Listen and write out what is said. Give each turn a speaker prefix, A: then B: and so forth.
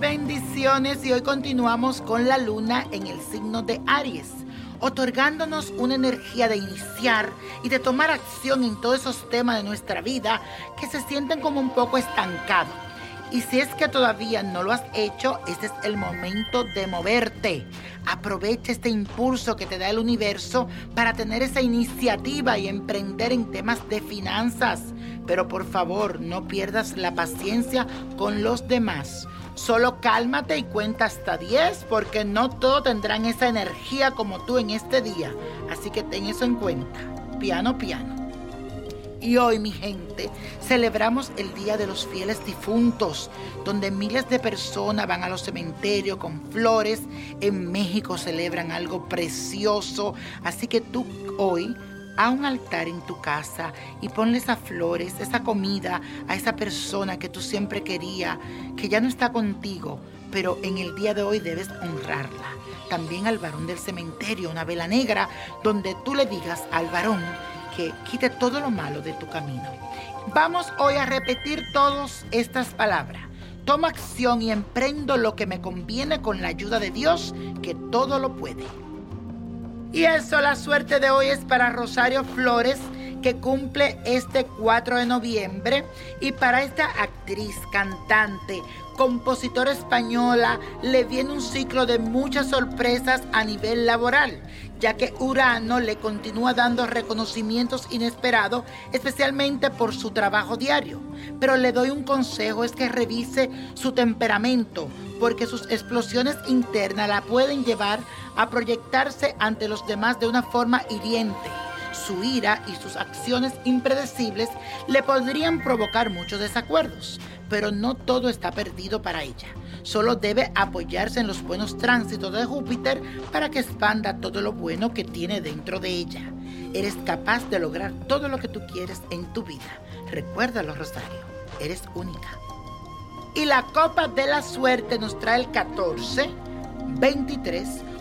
A: Bendiciones y hoy continuamos con la luna en el signo de Aries, otorgándonos una energía de iniciar y de tomar acción en todos esos temas de nuestra vida que se sienten como un poco estancados. Y si es que todavía no lo has hecho, este es el momento de moverte. Aprovecha este impulso que te da el universo para tener esa iniciativa y emprender en temas de finanzas. Pero por favor, no pierdas la paciencia con los demás. Solo cálmate y cuenta hasta 10 porque no todos tendrán esa energía como tú en este día. Así que ten eso en cuenta. Piano, piano. Y hoy, mi gente, celebramos el Día de los Fieles Difuntos, donde miles de personas van a los cementerios con flores. En México celebran algo precioso. Así que tú hoy a un altar en tu casa y ponle esas flores, esa comida a esa persona que tú siempre querías, que ya no está contigo, pero en el día de hoy debes honrarla. También al varón del cementerio, una vela negra, donde tú le digas al varón que quite todo lo malo de tu camino. Vamos hoy a repetir todas estas palabras. Tomo acción y emprendo lo que me conviene con la ayuda de Dios, que todo lo puede. Y eso, la suerte de hoy es para Rosario Flores, que cumple este 4 de noviembre. Y para esta actriz, cantante, compositora española, le viene un ciclo de muchas sorpresas a nivel laboral, ya que Urano le continúa dando reconocimientos inesperados, especialmente por su trabajo diario. Pero le doy un consejo, es que revise su temperamento, porque sus explosiones internas la pueden llevar a proyectarse ante los demás de una forma hiriente. Su ira y sus acciones impredecibles le podrían provocar muchos desacuerdos, pero no todo está perdido para ella. Solo debe apoyarse en los buenos tránsitos de Júpiter para que expanda todo lo bueno que tiene dentro de ella. Eres capaz de lograr todo lo que tú quieres en tu vida. Recuérdalo, Rosario, eres única. Y la copa de la suerte nos trae el 14, 23,